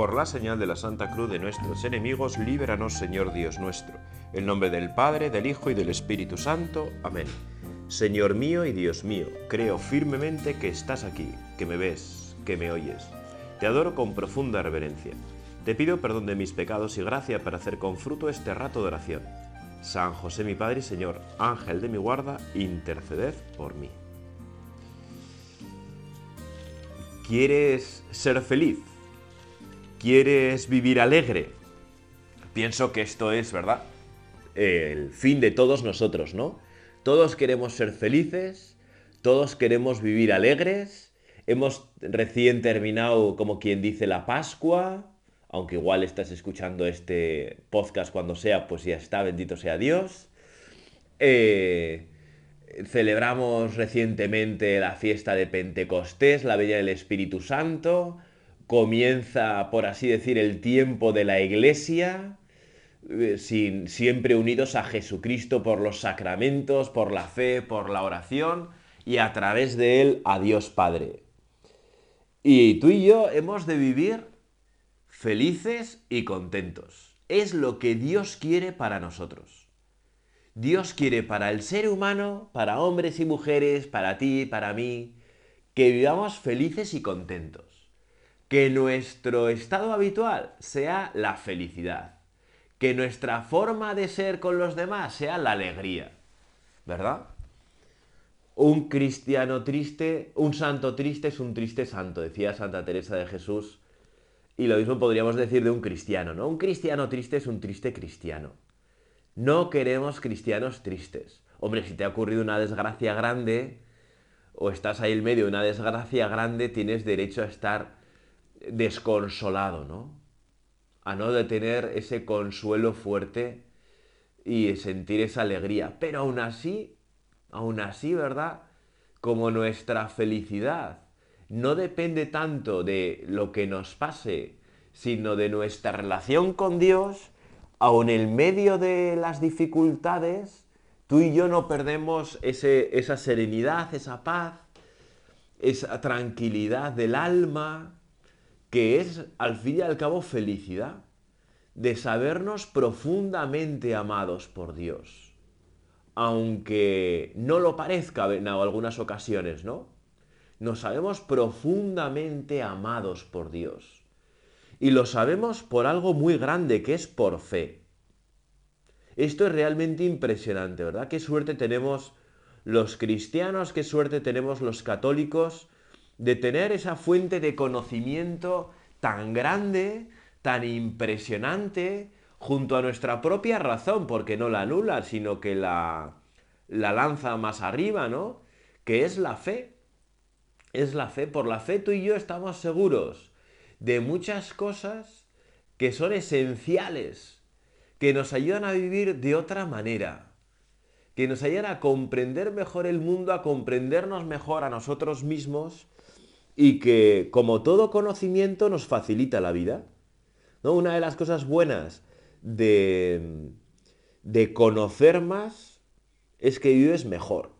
Por la señal de la Santa Cruz de nuestros enemigos, líbranos, Señor Dios nuestro. En nombre del Padre, del Hijo y del Espíritu Santo. Amén. Señor mío y Dios mío, creo firmemente que estás aquí, que me ves, que me oyes. Te adoro con profunda reverencia. Te pido perdón de mis pecados y gracia para hacer con fruto este rato de oración. San José mi Padre y Señor, Ángel de mi guarda, interceded por mí. ¿Quieres ser feliz? ¿Quieres vivir alegre? Pienso que esto es, ¿verdad? El fin de todos nosotros, ¿no? Todos queremos ser felices, todos queremos vivir alegres. Hemos recién terminado, como quien dice, la Pascua, aunque igual estás escuchando este podcast cuando sea, pues ya está, bendito sea Dios. Eh, celebramos recientemente la fiesta de Pentecostés, la Bella del Espíritu Santo. Comienza, por así decir, el tiempo de la Iglesia, eh, sin, siempre unidos a Jesucristo por los sacramentos, por la fe, por la oración y a través de él a Dios Padre. Y tú y yo hemos de vivir felices y contentos. Es lo que Dios quiere para nosotros. Dios quiere para el ser humano, para hombres y mujeres, para ti, para mí, que vivamos felices y contentos. Que nuestro estado habitual sea la felicidad. Que nuestra forma de ser con los demás sea la alegría. ¿Verdad? Un cristiano triste, un santo triste es un triste santo, decía Santa Teresa de Jesús y lo mismo podríamos decir de un cristiano, ¿no? Un cristiano triste es un triste cristiano. No queremos cristianos tristes. Hombre, si te ha ocurrido una desgracia grande o estás ahí en medio de una desgracia grande, tienes derecho a estar desconsolado, ¿no? A no de tener ese consuelo fuerte y sentir esa alegría. Pero aún así, aún así, ¿verdad? Como nuestra felicidad no depende tanto de lo que nos pase, sino de nuestra relación con Dios, aun en medio de las dificultades, tú y yo no perdemos esa serenidad, esa paz, esa tranquilidad del alma, que es al fin y al cabo felicidad, de sabernos profundamente amados por Dios, aunque no lo parezca en algunas ocasiones, ¿no? nos sabemos profundamente amados por Dios. Y lo sabemos por algo muy grande, que es por fe. Esto es realmente impresionante, ¿verdad? Qué suerte tenemos los cristianos, qué suerte tenemos los católicos de tener esa fuente de conocimiento tan grande, tan impresionante, junto a nuestra propia razón, porque no la anula, sino que la, la lanza más arriba, ¿no? Que es la fe es la fe. Por la fe tú y yo estamos seguros de muchas cosas que son esenciales, que nos ayudan a vivir de otra manera, que nos ayudan a comprender mejor el mundo, a comprendernos mejor a nosotros mismos y que, como todo conocimiento, nos facilita la vida. ¿No? Una de las cosas buenas de, de conocer más es que vives mejor.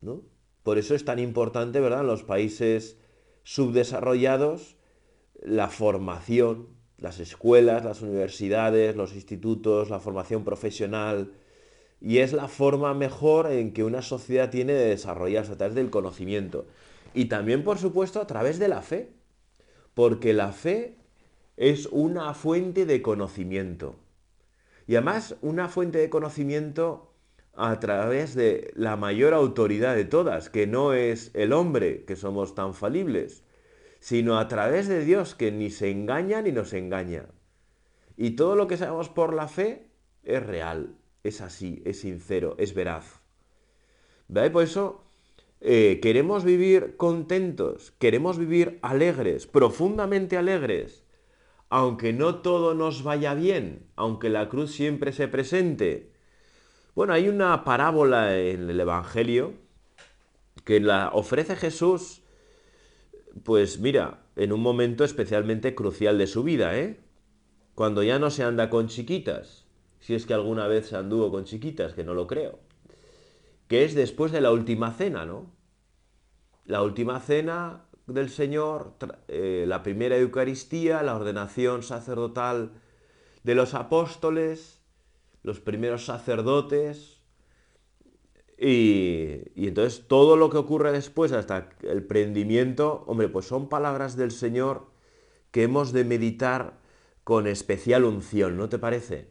¿no? Por eso es tan importante, ¿verdad?, en los países subdesarrollados, la formación, las escuelas, las universidades, los institutos, la formación profesional. Y es la forma mejor en que una sociedad tiene de desarrollarse a través del conocimiento. Y también, por supuesto, a través de la fe. Porque la fe es una fuente de conocimiento. Y además, una fuente de conocimiento a través de la mayor autoridad de todas, que no es el hombre, que somos tan falibles, sino a través de Dios, que ni se engaña ni nos engaña. Y todo lo que sabemos por la fe es real, es así, es sincero, es veraz. ¿Veis? Por eso eh, queremos vivir contentos, queremos vivir alegres, profundamente alegres, aunque no todo nos vaya bien, aunque la cruz siempre se presente, bueno, hay una parábola en el Evangelio que la ofrece Jesús, pues mira, en un momento especialmente crucial de su vida, ¿eh? Cuando ya no se anda con chiquitas, si es que alguna vez se anduvo con chiquitas, que no lo creo, que es después de la última cena, ¿no? La última cena, del Señor, eh, la primera Eucaristía, la ordenación sacerdotal de los apóstoles, los primeros sacerdotes, y, y, entonces todo lo que ocurre después, hasta el prendimiento, hombre, pues son palabras del Señor que hemos de meditar con especial unción, ¿no te parece?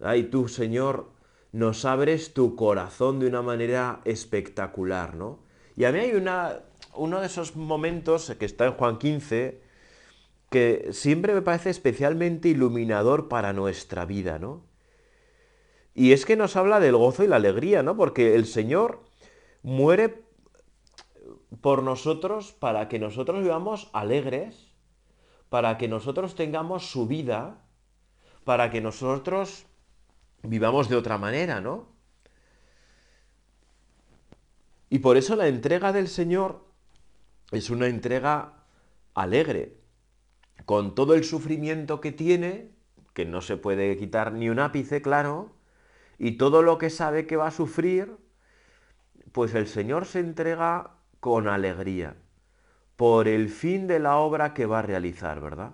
Ay, tú, Señor, nos abres tu corazón de una manera espectacular, ¿no? Y a mí hay una, uno de esos momentos que está en Juan 15 que siempre me parece especialmente iluminador para nuestra vida, ¿no? Y es que nos habla del gozo y la alegría, ¿no? Porque el Señor muere por nosotros para que nosotros vivamos alegres, para que nosotros tengamos su vida, para que nosotros vivamos de otra manera, ¿no? Y por eso la entrega del Señor es una entrega alegre, con todo el sufrimiento que tiene, que no se puede quitar ni un ápice, claro, y todo lo que sabe que va a sufrir, pues el Señor se entrega con alegría por el fin de la obra que va a realizar, ¿verdad?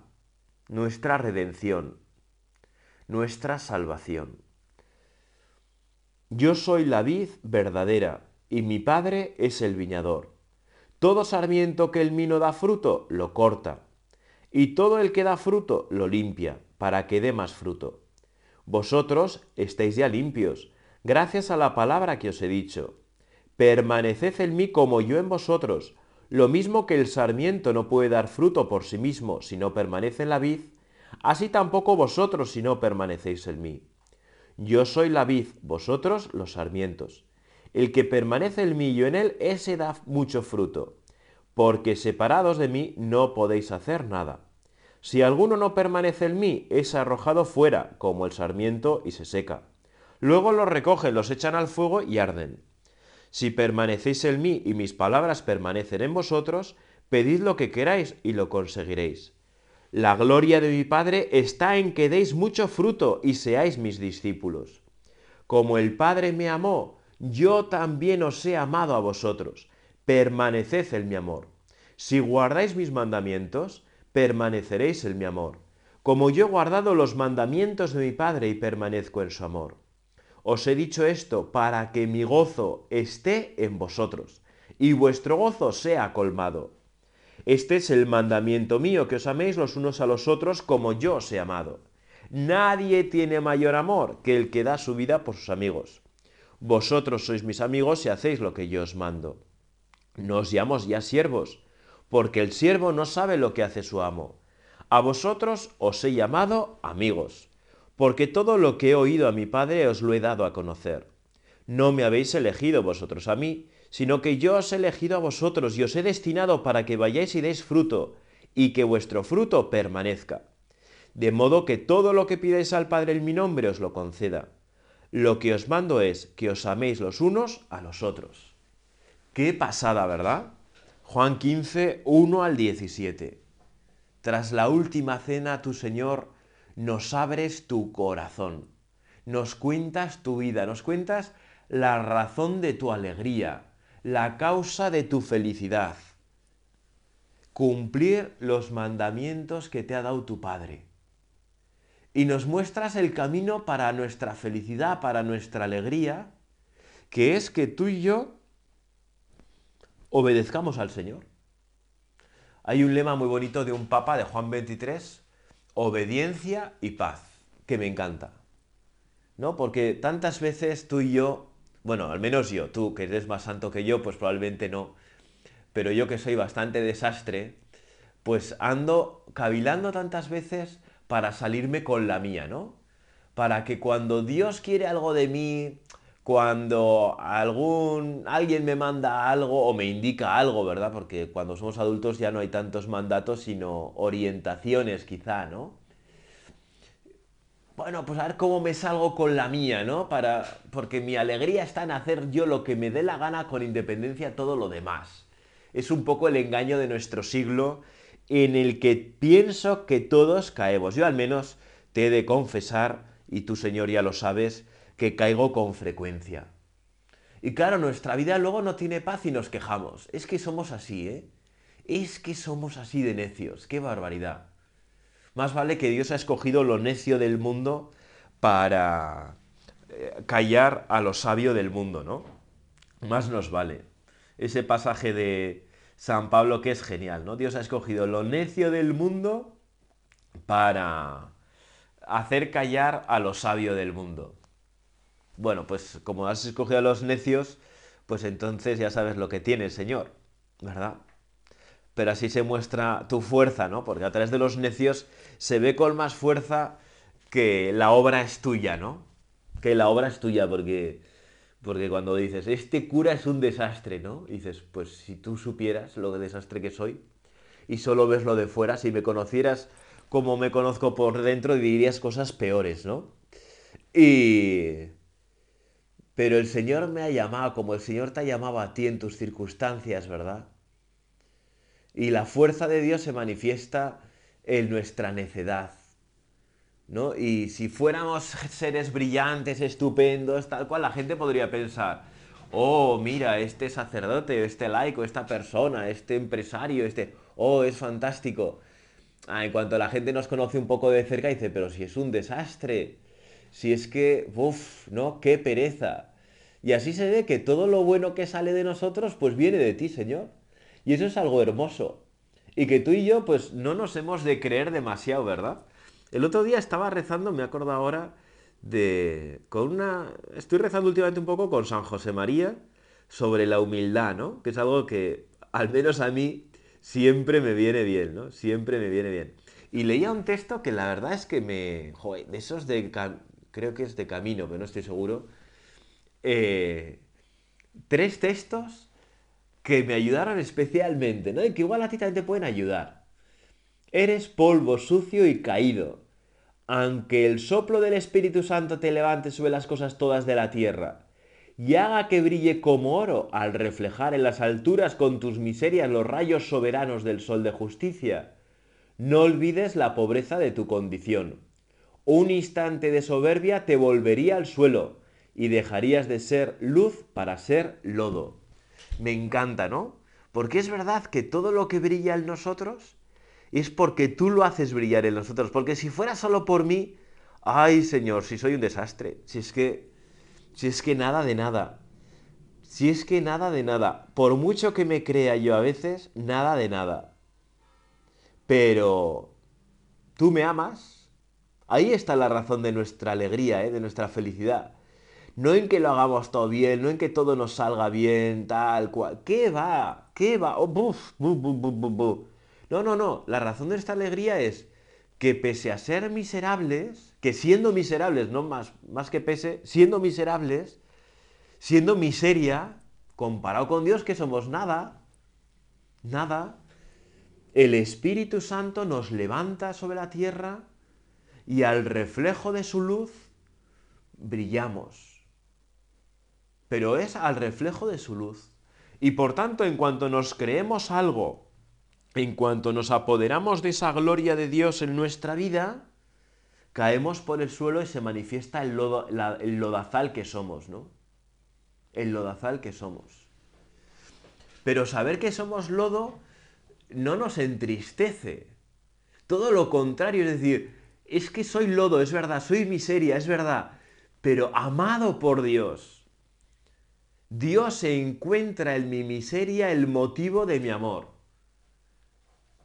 Nuestra redención, nuestra salvación. Yo soy la vid verdadera, y mi Padre es el viñador. Todo sarmiento que el mino da fruto, lo corta, y todo el que da fruto, lo limpia, para que dé más fruto. Vosotros estáis ya limpios, gracias a la palabra que os he dicho. Permaneced en mí como yo en vosotros. Lo mismo que el sarmiento no puede dar fruto por sí mismo si no permanece en la vid, así tampoco vosotros si no permanecéis en mí. Yo soy la vid, vosotros los sarmientos. El que permanece el mí en él, ese da mucho fruto, porque separados de mí no podéis hacer nada. Si alguno no permanece en mí, es arrojado fuera, como el sarmiento, y se seca. Luego los recogen, los echan al fuego y arden. Si permanecéis en mí y mis palabras permanecen en vosotros, pedid lo que queráis y lo conseguiréis. La gloria de mi Padre está en que deis mucho fruto y seáis mis discípulos. Como el Padre me amó, yo también os he amado a vosotros. Permaneced en mi amor. Si guardáis mis mandamientos, permaneceréis en mi amor. Como yo he guardado los mandamientos de mi Padre y permanezco en su amor. Os he dicho esto para que mi gozo esté en vosotros y vuestro gozo sea colmado. Este es el mandamiento mío, que os améis los unos a los otros como yo os he amado. Nadie tiene mayor amor que el que da su vida por sus amigos. Vosotros sois mis amigos si hacéis lo que yo os mando. No os llamo ya siervos, porque el siervo no sabe lo que hace su amo. A vosotros os he llamado amigos, porque todo lo que he oído a mi Padre os lo he dado a conocer. No me habéis elegido vosotros a mí, sino que yo os he elegido a vosotros y os he destinado para que vayáis y deis fruto, y que vuestro fruto permanezca. De modo que todo lo que pidáis al Padre en mi nombre os lo conceda. Lo que os mando es que os améis los unos a los otros. Qué pasada, ¿verdad? Juan 15, 1 al 17. Tras la última cena, tu Señor, nos abres tu corazón, nos cuentas tu vida, nos cuentas la razón de tu alegría, la causa de tu felicidad. Cumplir los mandamientos que te ha dado tu Padre. Y nos muestras el camino para nuestra felicidad, para nuestra alegría, que es que tú y yo obedezcamos al Señor. Hay un lema muy bonito de un papa, de Juan 23, obediencia y paz, que me encanta. ¿No? Porque tantas veces tú y yo bueno, al menos yo, tú que eres más santo que yo, pues probablemente no. Pero yo que soy bastante desastre, pues ando cavilando tantas veces para salirme con la mía, ¿no? Para que cuando Dios quiere algo de mí, cuando algún alguien me manda algo o me indica algo, ¿verdad? Porque cuando somos adultos ya no hay tantos mandatos, sino orientaciones quizá, ¿no? Bueno, pues a ver cómo me salgo con la mía, ¿no? Para, porque mi alegría está en hacer yo lo que me dé la gana con independencia de todo lo demás. Es un poco el engaño de nuestro siglo en el que pienso que todos caemos. Yo al menos te he de confesar, y tú Señor ya lo sabes, que caigo con frecuencia. Y claro, nuestra vida luego no tiene paz y nos quejamos. Es que somos así, ¿eh? Es que somos así de necios, qué barbaridad. Más vale que Dios ha escogido lo necio del mundo para eh, callar a lo sabio del mundo, ¿no? Más nos vale. Ese pasaje de San Pablo que es genial, ¿no? Dios ha escogido lo necio del mundo para hacer callar a lo sabio del mundo. Bueno, pues como has escogido a los necios, pues entonces ya sabes lo que tiene Señor, ¿verdad? Pero así se muestra tu fuerza, ¿no? Porque a través de los necios se ve con más fuerza que la obra es tuya, ¿no? Que la obra es tuya, porque, porque cuando dices, este cura es un desastre, ¿no? dices, pues si tú supieras lo de desastre que soy y solo ves lo de fuera, si me conocieras como me conozco por dentro, dirías cosas peores, ¿no? Y... Pero el Señor me ha llamado como el Señor te ha llamado a ti en tus circunstancias, ¿verdad? Y la fuerza de Dios se manifiesta en nuestra necedad, ¿no? Y si fuéramos seres brillantes, estupendos, tal cual, la gente podría pensar, oh, mira, este sacerdote, este laico, esta persona, este empresario, este, oh, es fantástico. Ah, en cuanto la gente nos conoce un poco de cerca, dice, pero si es un desastre, si es que, uff, ¿no? Qué pereza. Y así se ve que todo lo bueno que sale de nosotros, pues viene de ti, Señor. Y eso es algo hermoso. Y que tú y yo, pues no nos hemos de creer demasiado, ¿verdad? El otro día estaba rezando, me acuerdo ahora, de. con una. Estoy rezando últimamente un poco con San José María sobre la humildad, ¿no? Que es algo que, al menos a mí, siempre me viene bien, ¿no? Siempre me viene bien. Y leía un texto que la verdad es que me... Joder, de esos de... Creo que es de camino, pero no estoy seguro. Eh, tres textos que me ayudaron especialmente, ¿no? Y que igual a ti también te pueden ayudar. Eres polvo sucio y caído. Aunque el soplo del Espíritu Santo te levante sobre las cosas todas de la tierra y haga que brille como oro al reflejar en las alturas con tus miserias los rayos soberanos del sol de justicia. No olvides la pobreza de tu condición. Un instante de soberbia te volvería al suelo y dejarías de ser luz para ser lodo. Me encanta, ¿no? Porque es verdad que todo lo que brilla en nosotros es porque tú lo haces brillar en nosotros. Porque si fuera solo por mí, ay Señor, si soy un desastre, si es que si es que nada de nada. Si es que nada de nada. Por mucho que me crea yo a veces, nada de nada. Pero... ¿Tú me amas? Ahí está la razón de nuestra alegría, ¿eh? de nuestra felicidad. No en que lo hagamos todo bien, no en que todo nos salga bien, tal cual. ¿Qué va? ¿Qué va? Oh, buf, buf, buf, no, no, no. La razón de nuestra alegría es que pese a ser miserables, que siendo miserables, no más, más que pese, siendo miserables, siendo miseria, comparado con Dios que somos nada, nada, el Espíritu Santo nos levanta sobre la tierra y al reflejo de su luz brillamos. Pero es al reflejo de su luz. Y por tanto, en cuanto nos creemos algo en cuanto nos apoderamos de esa gloria de Dios en nuestra vida, caemos por el suelo y se manifiesta el, lodazal que somos, ¿no? El lodazal que somos. Pero saber que somos lodo no nos entristece. Todo lo contrario, es decir, es que soy lodo, es verdad, soy miseria, es verdad, pero amado por Dios. Dios encuentra en mi miseria el motivo de mi amor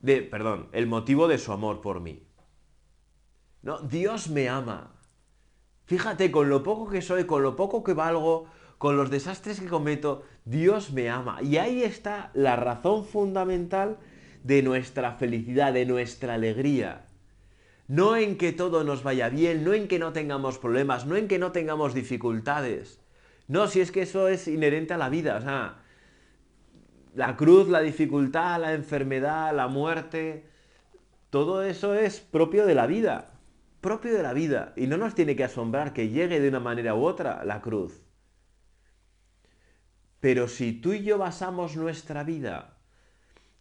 de, perdón, el motivo de su amor por mí. No, Dios me ama. Fíjate, con lo poco que soy, con lo poco que valgo, con los desastres que cometo, Dios me ama. Y ahí está la razón fundamental de nuestra felicidad, de nuestra alegría. No en que todo nos vaya bien, no en que no tengamos problemas, no en que no tengamos dificultades. No, si es que eso es inherente a la vida. O sea, la cruz, la dificultad, la enfermedad, la muerte, todo eso es propio de la vida, propio de la vida. Y no nos tiene que asombrar que llegue de una manera u otra la cruz. Pero si tú y yo basamos nuestra vida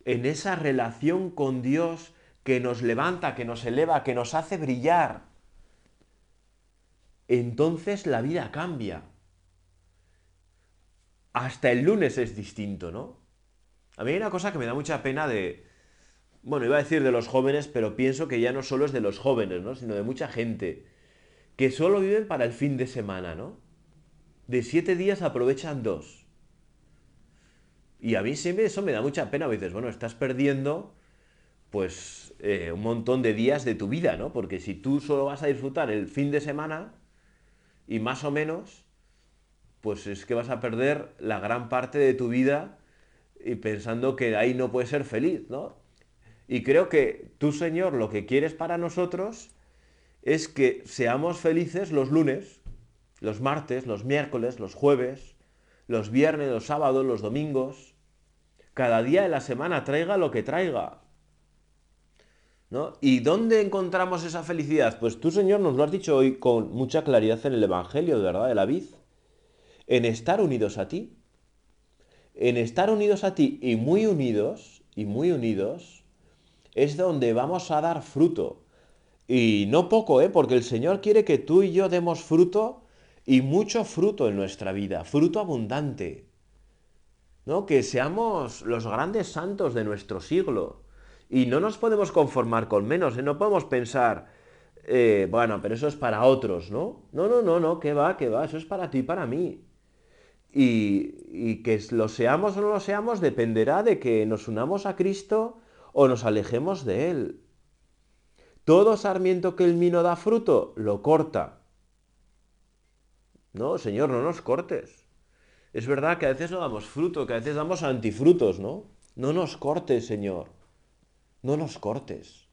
en esa relación con Dios que nos levanta, que nos eleva, que nos hace brillar, entonces la vida cambia. Hasta el lunes es distinto, ¿no? A mí hay una cosa que me da mucha pena de, bueno, iba a decir de los jóvenes, pero pienso que ya no solo es de los jóvenes, ¿no? Sino de mucha gente que solo viven para el fin de semana, ¿no? De siete días aprovechan dos. Y a mí siempre eso me da mucha pena. dices, bueno, estás perdiendo pues eh, un montón de días de tu vida, ¿no? Porque si tú solo vas a disfrutar el fin de semana y más o menos, pues es que vas a perder la gran parte de tu vida y pensando que ahí no puedes ser feliz, ¿no? Y creo que tú, Señor, lo que quieres para nosotros es que seamos felices los lunes, los martes, los miércoles, los jueves, los viernes, los sábados, los domingos. Cada día de la semana traiga lo que traiga. ¿No? ¿Y dónde encontramos esa felicidad? Pues tú, Señor, nos lo has dicho hoy con mucha claridad en el Evangelio, verdad, de la vid. En estar unidos a ti. En estar unidos a ti y muy unidos, y muy unidos, es donde vamos a dar fruto. Y no poco, ¿eh? Porque el Señor quiere que tú y yo demos fruto y mucho fruto en nuestra vida, fruto abundante. ¿No? Que seamos los grandes santos de nuestro siglo y no nos podemos conformar con menos, ¿eh? no podemos pensar, eh, bueno, pero eso es para otros, ¿no? No, no, no, no, que va, que va, eso es para ti y para mí. Y, que lo seamos o no lo seamos dependerá de que nos unamos a Cristo o nos alejemos de Él. Todo sarmiento que el mino da fruto, lo corta. No, Señor, no nos cortes. Es verdad que a veces no damos fruto, que a veces damos antifrutos, ¿no? No nos cortes, Señor no nos cortes.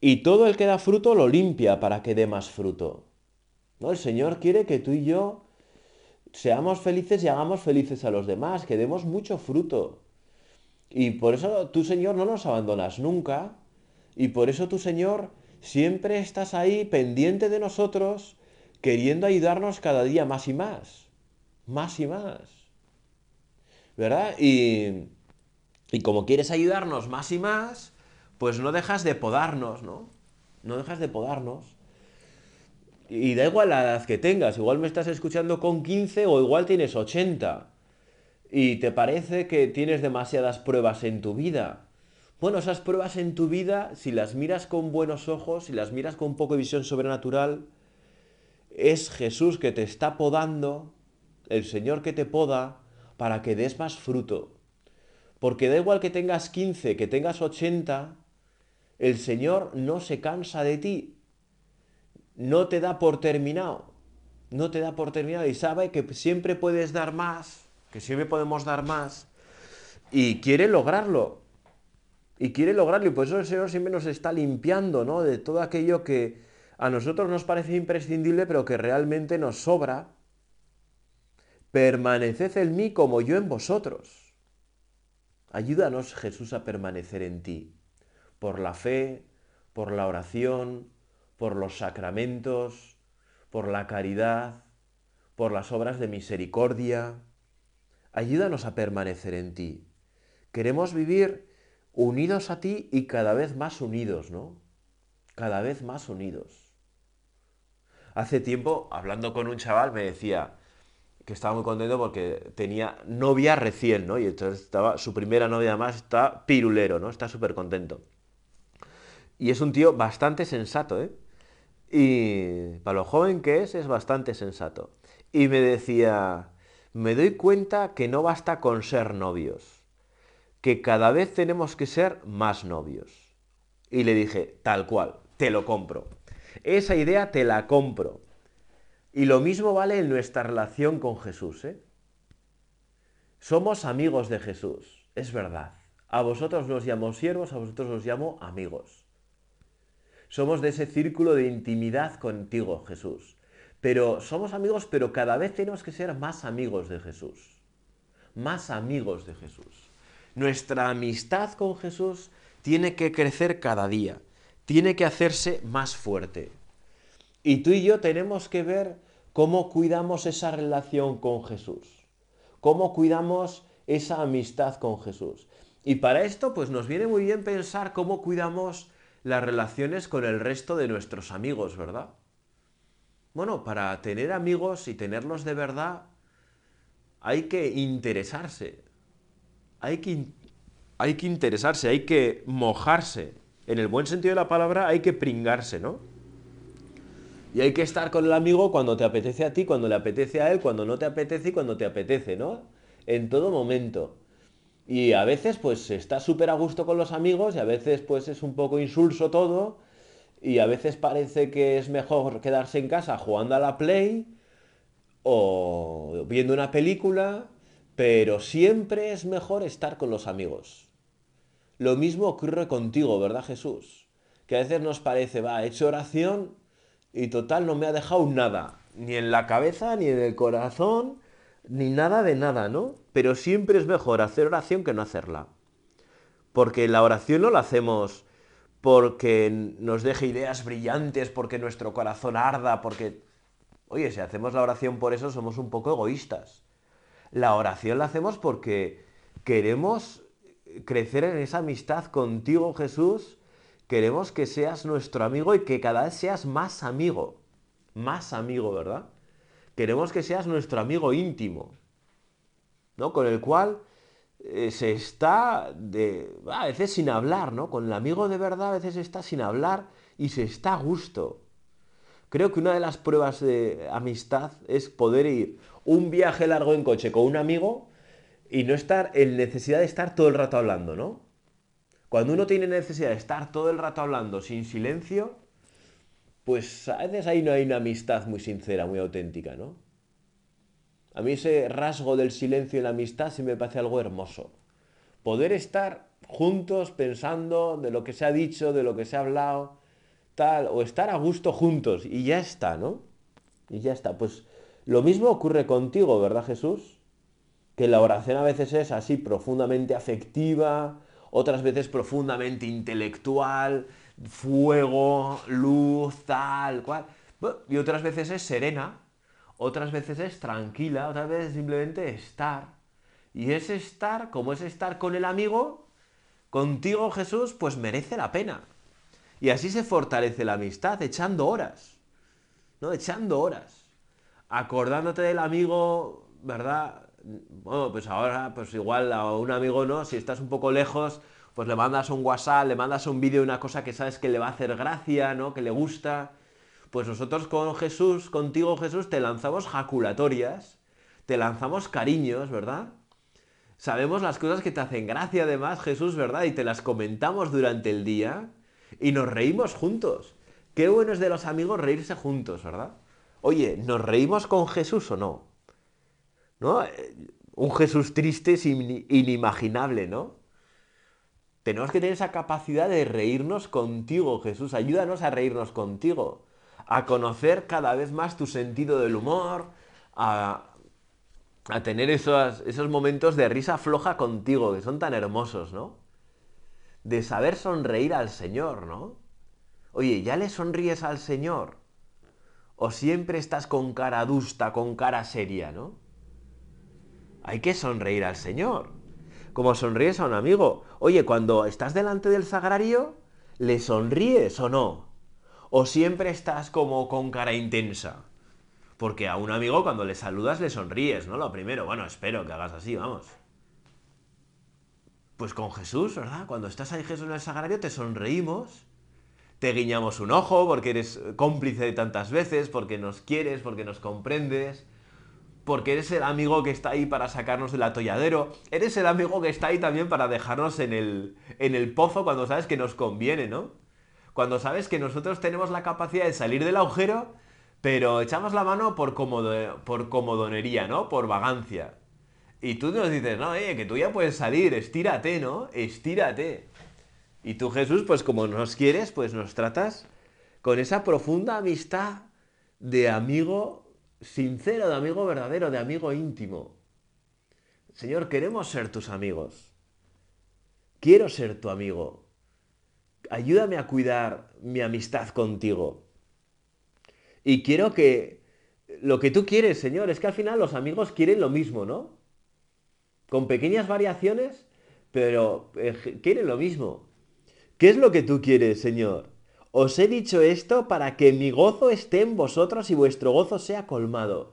Y todo el que da fruto lo limpia para que dé más fruto. ¿No? El Señor quiere que tú y yo seamos felices y hagamos felices a los demás, que demos mucho fruto. Y por eso tú, Señor, no nos abandonas nunca. Y por eso tú, Señor, siempre estás ahí pendiente de nosotros, queriendo ayudarnos cada día más y más. Más y más. ¿Verdad? Y, y como quieres ayudarnos más y más, pues no dejas de podarnos, ¿no? No dejas de podarnos. Y da igual la edad que tengas, igual me estás escuchando con 15 o igual tienes 80. Y te parece que tienes demasiadas pruebas en tu vida. Bueno, esas pruebas en tu vida, si las miras con buenos ojos, si las miras con poco de visión sobrenatural, es Jesús que te está podando, el Señor que te poda, para que des más fruto. Porque da igual que tengas 15, que tengas 80, el Señor no se cansa de ti. No te da por terminado. No te da por terminado y sabe que siempre puedes dar más, que siempre podemos dar más. Y quiere lograrlo. Y quiere lograrlo. Y por eso el Señor siempre nos está limpiando, ¿no? De todo aquello que a nosotros nos parece imprescindible, pero que realmente nos sobra. Permaneced en mí como yo en vosotros. Ayúdanos, Jesús, a permanecer en ti, por la fe, por la oración, por los sacramentos, por la caridad, por las obras de misericordia. Ayúdanos a permanecer en ti. Queremos vivir unidos a ti y cada vez más unidos, ¿no? Cada vez más unidos. Hace tiempo, hablando con un chaval, me decía, que estaba muy contento porque tenía novia recién, ¿no? Y entonces estaba, su primera novia más está pirulero, ¿no? Está súper contento. Y es un tío bastante sensato, ¿eh? Y para lo joven que es, es bastante sensato. Y me decía, me doy cuenta que no basta con ser novios, que cada vez tenemos que ser más novios. Y le dije, tal cual, te lo compro. Esa idea te la compro. Y lo mismo vale en nuestra relación con Jesús. ¿eh? Somos amigos de Jesús, es verdad. A vosotros los llamo siervos, a vosotros los llamo amigos. Somos de ese círculo de intimidad contigo, Jesús. Pero somos amigos, pero cada vez tenemos que ser más amigos de Jesús. Más amigos de Jesús. Nuestra amistad con Jesús tiene que crecer cada día, tiene que hacerse más fuerte. Y tú y yo tenemos que ver cómo cuidamos esa relación con Jesús, cómo cuidamos esa amistad con Jesús. Y para esto, pues nos viene muy bien pensar cómo cuidamos las relaciones con el resto de nuestros amigos, ¿verdad? Bueno, para tener amigos y tenerlos de verdad, hay que interesarse. hay que, hay que interesarse, hay que mojarse. En el buen sentido de la palabra hay que pringarse, ¿no? Y hay que estar con el amigo cuando te apetece a ti, cuando le apetece a él, cuando no te apetece y cuando te apetece, ¿no? En todo momento. Y a veces pues está súper a gusto con los amigos y a veces pues es un poco insulso todo y a veces parece que es mejor quedarse en casa jugando a la Play o viendo una película, pero siempre es mejor estar con los amigos. Lo mismo ocurre contigo, ¿verdad Jesús? Que a veces nos parece, va, he hecho oración y total no me ha dejado nada, ni en la cabeza, ni en el corazón, ni nada de nada, ¿no? Pero siempre es mejor hacer oración que no hacerla. Porque la oración no la hacemos porque nos deje ideas brillantes, porque nuestro corazón arda, porque... Oye, si hacemos la oración por eso somos un poco egoístas. La oración la hacemos porque queremos crecer en esa amistad contigo, Jesús. Queremos que seas nuestro amigo y que cada vez seas más amigo. Más amigo, ¿verdad? Queremos que seas nuestro amigo íntimo, ¿no? Con el cual eh, se está a veces sin hablar, ¿no? Con el amigo de verdad a veces está sin hablar y se está a gusto. Creo que una de las pruebas de amistad es poder ir un viaje largo en coche con un amigo y no estar en necesidad de estar todo el rato hablando, ¿no? Cuando uno tiene necesidad de estar todo el rato hablando sin silencio, pues a veces ahí no hay una amistad muy sincera, muy auténtica, ¿no? A mí ese rasgo del silencio en la amistad sí me parece algo hermoso. Poder estar juntos pensando de lo que se ha dicho, de lo que se ha hablado, tal, o estar a gusto juntos y ya está, ¿no? Y ya está. Pues lo mismo ocurre contigo, ¿verdad Jesús? Que la oración a veces es así profundamente afectiva, otras veces profundamente intelectual, fuego, luz, tal cual. Y otras veces es serena, otras veces es tranquila, otras veces simplemente estar. Y ese estar, como es estar con el amigo, contigo Jesús, pues merece la pena. Y así se fortalece la amistad, echando horas. ¿No? Echando horas. Acordándote del amigo, ¿verdad? Bueno, pues ahora, pues igual a un amigo no, si estás un poco lejos, pues le mandas un WhatsApp, le mandas un vídeo, una cosa que sabes que le va a hacer gracia, ¿no? Que le gusta. Pues nosotros con Jesús, contigo Jesús, te lanzamos jaculatorias, te lanzamos cariños, ¿verdad? Sabemos las cosas que te hacen gracia además, Jesús, ¿verdad? Y te las comentamos durante el día y nos reímos juntos. Qué bueno es de los amigos reírse juntos, ¿verdad? Oye, ¿nos reímos con Jesús o no? ¿No? Eh, un Jesús triste es inimaginable, ¿no? Tenemos que tener esa capacidad de reírnos contigo, Jesús. Ayúdanos a reírnos contigo, a conocer cada vez más tu sentido del humor, a, tener esos, esos momentos de risa floja contigo, que son tan hermosos, ¿no? De saber sonreír al Señor, ¿no? Oye, ¿ya le sonríes al Señor? ¿O siempre estás con cara adusta, con cara seria, ¿no? Hay que sonreír al Señor como sonríes a un amigo. Oye, cuando estás delante del sagrario, ¿le sonríes o no? ¿O siempre estás como con cara intensa? Porque a un amigo cuando le saludas le sonríes, ¿no? Lo primero, bueno, espero que hagas así, vamos. Pues con Jesús, ¿verdad? Cuando estás ahí Jesús en el sagrario te sonreímos, te guiñamos un ojo porque eres cómplice de tantas veces, porque nos quieres, porque nos comprendes, porque eres el amigo que está ahí para sacarnos del atolladero, eres el amigo que está ahí también para dejarnos en el, en el pozo cuando sabes que nos conviene, ¿no? Cuando sabes que nosotros tenemos la capacidad de salir del agujero, pero echamos la mano por, por comodonería, ¿no? Por vagancia. Y tú nos dices, no, oye, que tú ya puedes salir, estírate, ¿no? Estírate. Y tú, Jesús, pues como nos quieres, pues nos tratas con esa profunda amistad de amigo sincero, de amigo verdadero, de amigo íntimo. Señor, queremos ser tus amigos. Quiero ser tu amigo. Ayúdame a cuidar mi amistad contigo. Y quiero que lo que tú quieres, Señor, es que al final los amigos quieren lo mismo, ¿no? Con pequeñas variaciones, pero eh, quieren lo mismo. ¿Qué es lo que tú quieres, Señor? Os he dicho esto para que mi gozo esté en vosotros y vuestro gozo sea colmado.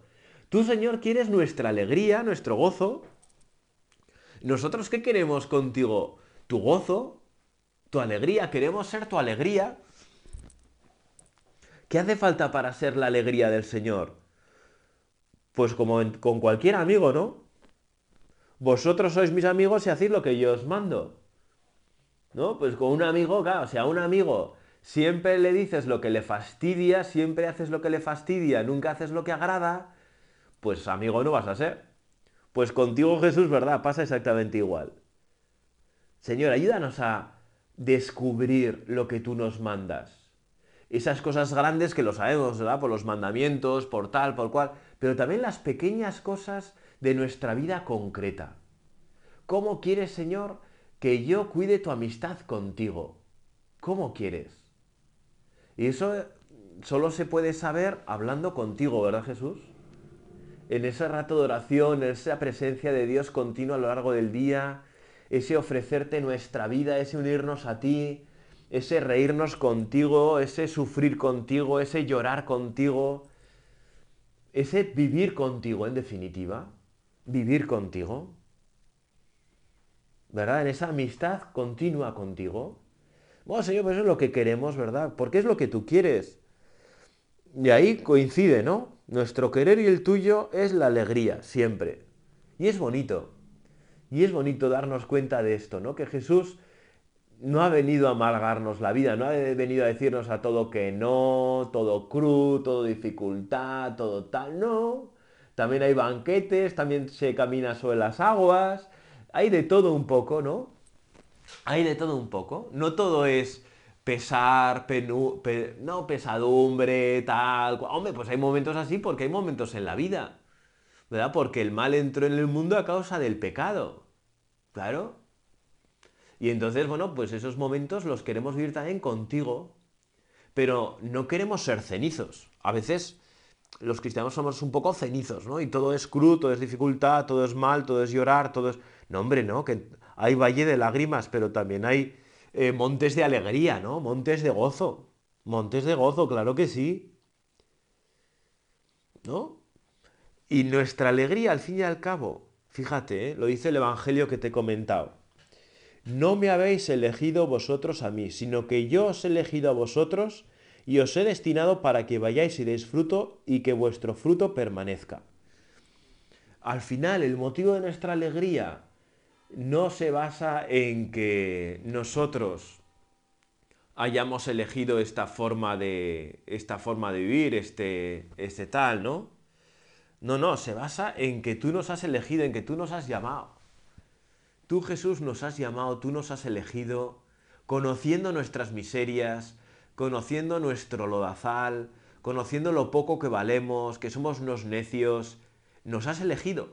Tú, Señor, quieres nuestra alegría, nuestro gozo, ¿Nosotros qué queremos contigo? Tu gozo, tu alegría, queremos ser tu alegría. ¿Qué hace falta para ser la alegría del Señor? Pues como con cualquier amigo, ¿no? Vosotros sois mis amigos y hacéis lo que yo os mando. ¿No? Pues con un amigo, claro, o sea, un amigo siempre le dices lo que le fastidia, siempre haces lo que le fastidia, nunca haces lo que agrada, pues amigo no vas a ser. Pues contigo Jesús, ¿verdad? Pasa exactamente igual. Señor, ayúdanos a descubrir lo que tú nos mandas. Esas cosas grandes que lo sabemos, ¿verdad? Por los mandamientos, por tal, por cual, pero también las pequeñas cosas de nuestra vida concreta. ¿Cómo quieres, Señor, que yo cuide tu amistad contigo? ¿Cómo quieres? Y eso solo se puede saber hablando contigo, ¿verdad, Jesús? En ese rato de oración, en esa presencia de Dios continua a lo largo del día, ese ofrecerte nuestra vida, ese unirnos a ti, ese reírnos contigo, ese sufrir contigo, ese llorar contigo, ese vivir contigo, en definitiva, vivir contigo, ¿verdad? En esa amistad continua contigo. Bueno, Señor, pues eso es lo que queremos, ¿verdad? Porque es lo que tú quieres. Y ahí coincide, ¿no? Nuestro querer y el tuyo es la alegría, siempre. Y es bonito. Y es bonito darnos cuenta de esto, ¿no? Que Jesús no ha venido a amargarnos la vida, no ha venido a decirnos a todo que no, todo cru, todo dificultad, todo tal, no. También hay banquetes, también se camina sobre las aguas, hay de todo un poco, ¿no? Hay de todo un poco. No todo es pesar, no, pesadumbre, tal. Hombre, pues hay momentos así porque hay momentos en la vida. ¿verdad? Porque el mal entró en el mundo a causa del pecado. Claro. Y entonces, bueno, pues esos momentos los queremos vivir también contigo, pero no queremos ser cenizos. A veces los cristianos somos un poco cenizos, ¿no? Y todo es crudo, todo es dificultad, todo es mal, todo es llorar, todo es... No, hombre, no, que hay valle de lágrimas, pero también hay eh, montes de alegría, ¿no? Montes de gozo. Montes de gozo, claro que sí. ¿No? Y nuestra alegría, al fin y al cabo, fíjate, ¿eh? lo dice el Evangelio que te he comentado. No me habéis elegido vosotros a mí, sino que yo os he elegido a vosotros y os he destinado para que vayáis y deis fruto y que vuestro fruto permanezca. Al final, el motivo de nuestra alegría no se basa en que nosotros hayamos elegido esta forma de, esta forma de vivir, este, este tal, ¿no? No, no, se basa en que tú nos has elegido, en que tú nos has llamado. Tú Jesús nos has llamado, tú nos has elegido, conociendo nuestras miserias, conociendo nuestro lodazal, conociendo lo poco que valemos, que somos unos necios, nos has elegido.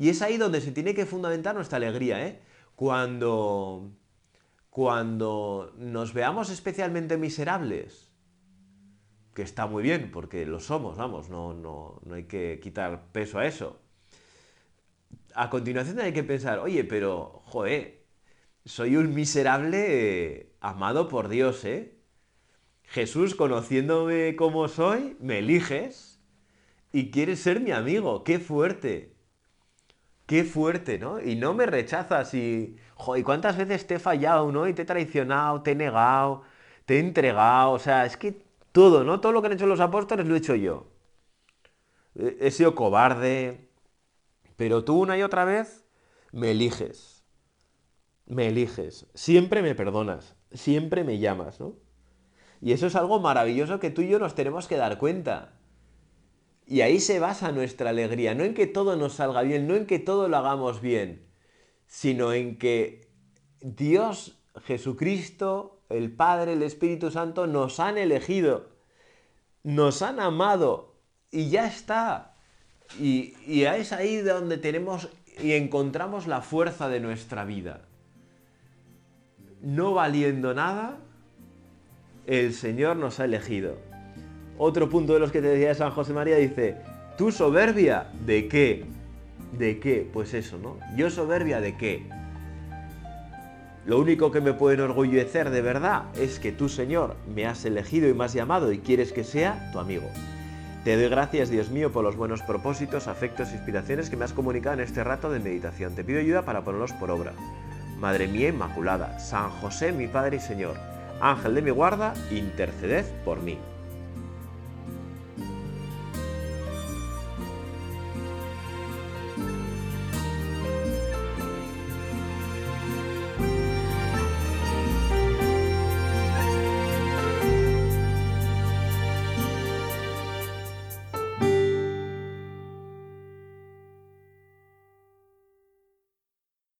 Y es ahí donde se tiene que fundamentar nuestra alegría, ¿eh? Cuando, cuando nos veamos especialmente miserables, que está muy bien, porque lo somos, vamos, no, no, no hay que quitar peso a eso. A continuación hay que pensar, oye, pero, joe, soy un miserable amado por Dios, ¿eh? Jesús, conociéndome como soy, me eliges y quieres ser mi amigo. ¡Qué fuerte! ¡Qué fuerte, ¿no? Y no me rechazas y... Joder, ¿cuántas veces te he fallado, ¿no? Y te he traicionado, te he negado, te he entregado. O sea, es que todo, ¿no? Todo lo que han hecho los apóstoles lo he hecho yo. He sido cobarde. Pero tú una y otra vez me eliges. Me eliges. Siempre me perdonas. Siempre me llamas, ¿no? Y eso es algo maravilloso que tú y yo nos tenemos que dar cuenta. Y ahí se basa nuestra alegría, no en que todo nos salga bien, no en que todo lo hagamos bien, sino en que Dios, Jesucristo, el Padre, el Espíritu Santo nos han elegido, nos han amado y ya está. Y, y es ahí donde tenemos y encontramos la fuerza de nuestra vida. No valiendo nada, el Señor nos ha elegido. Otro punto de los que te decía San José María dice, ¿tú soberbia de qué? ¿De qué? Pues eso, ¿no? ¿Yo soberbia de qué? Lo único que me puede enorgullecer de verdad es que tú, Señor, me has elegido y me has llamado y quieres que sea tu amigo. Te doy gracias, Dios mío, por los buenos propósitos, afectos e inspiraciones que me has comunicado en este rato de meditación. Te pido ayuda para ponerlos por obra. Madre mía Inmaculada, San José, mi Padre y Señor, Ángel de mi guarda, interceded por mí.